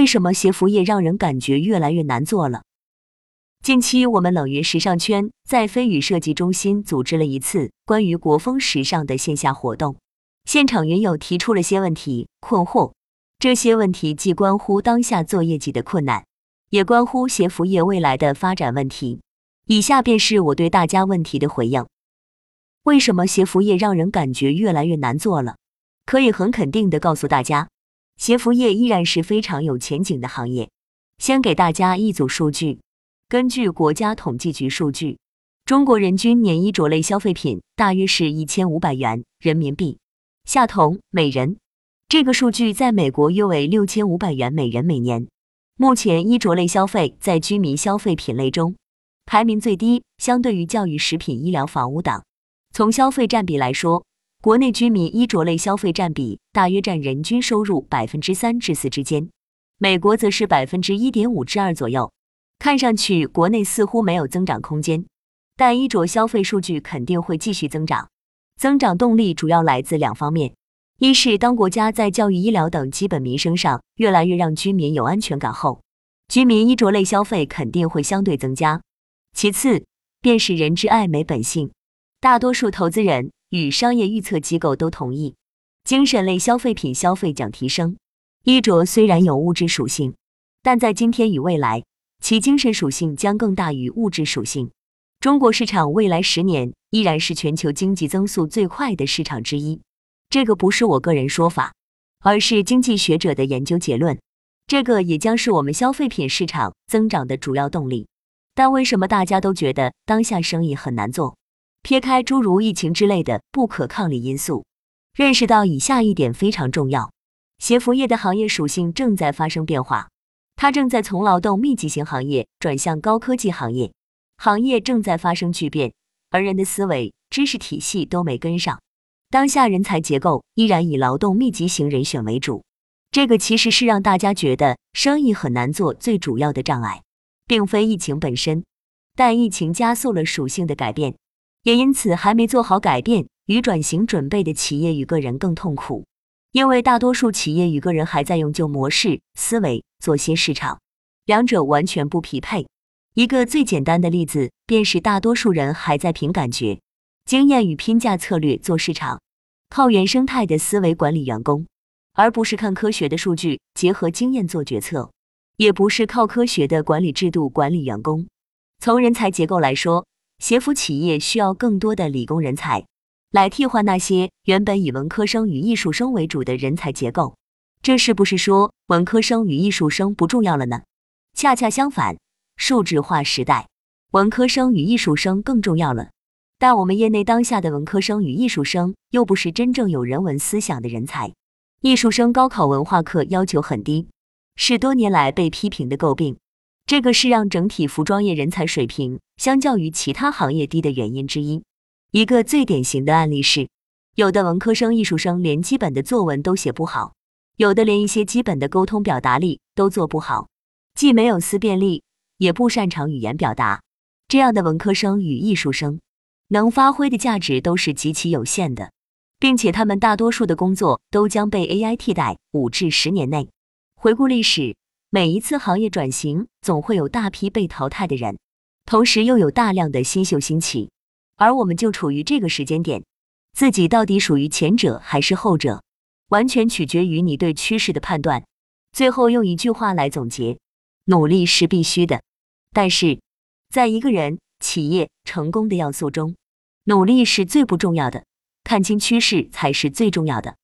为什么鞋服业让人感觉越来越难做了？近期，我们冷云时尚圈在飞宇设计中心组织了一次关于国风时尚的线下活动，现场云友提出了些问题困惑，这些问题既关乎当下做业绩的困难，也关乎鞋服业未来的发展问题。以下便是我对大家问题的回应：为什么鞋服业让人感觉越来越难做了？可以很肯定的告诉大家。鞋服业依然是非常有前景的行业。先给大家一组数据，根据国家统计局数据，中国人均年衣着类消费品大约是一千五百元人民币，夏童每人。这个数据在美国约为六千五百元每人每年。目前衣着类消费在居民消费品类中排名最低，相对于教育、食品、医疗、房屋等。从消费占比来说，国内居民衣着类消费占比大约占人均收入百分之三至四之间，美国则是百分之一点五至二左右。看上去国内似乎没有增长空间，但衣着消费数据肯定会继续增长。增长动力主要来自两方面：一是当国家在教育、医疗等基本民生上越来越让居民有安全感后，居民衣着类消费肯定会相对增加；其次便是人之爱美本性，大多数投资人。与商业预测机构都同意，精神类消费品消费将提升。衣着虽然有物质属性，但在今天与未来，其精神属性将更大于物质属性。中国市场未来十年依然是全球经济增速最快的市场之一。这个不是我个人说法，而是经济学者的研究结论。这个也将是我们消费品市场增长的主要动力。但为什么大家都觉得当下生意很难做？撇开诸如疫情之类的不可抗力因素，认识到以下一点非常重要：鞋服业的行业属性正在发生变化，它正在从劳动密集型行业转向高科技行业，行业正在发生巨变，而人的思维、知识体系都没跟上。当下人才结构依然以劳动密集型人选为主，这个其实是让大家觉得生意很难做最主要的障碍，并非疫情本身，但疫情加速了属性的改变。也因此，还没做好改变与转型准备的企业与个人更痛苦，因为大多数企业与个人还在用旧模式思维做些市场，两者完全不匹配。一个最简单的例子，便是大多数人还在凭感觉、经验与拼价策略做市场，靠原生态的思维管理员工，而不是看科学的数据结合经验做决策，也不是靠科学的管理制度管理员工。从人才结构来说。鞋服企业需要更多的理工人才，来替换那些原本以文科生与艺术生为主的人才结构。这是不是说文科生与艺术生不重要了呢？恰恰相反，数字化时代，文科生与艺术生更重要了。但我们业内当下的文科生与艺术生又不是真正有人文思想的人才，艺术生高考文化课要求很低，是多年来被批评的诟病。这个是让整体服装业人才水平相较于其他行业低的原因之一。一个最典型的案例是，有的文科生、艺术生连基本的作文都写不好，有的连一些基本的沟通表达力都做不好，既没有思辨力，也不擅长语言表达。这样的文科生与艺术生能发挥的价值都是极其有限的，并且他们大多数的工作都将被 AI 替代。五至十年内，回顾历史。每一次行业转型，总会有大批被淘汰的人，同时又有大量的新秀兴起，而我们就处于这个时间点，自己到底属于前者还是后者，完全取决于你对趋势的判断。最后用一句话来总结：努力是必须的，但是在一个人、企业成功的要素中，努力是最不重要的，看清趋势才是最重要的。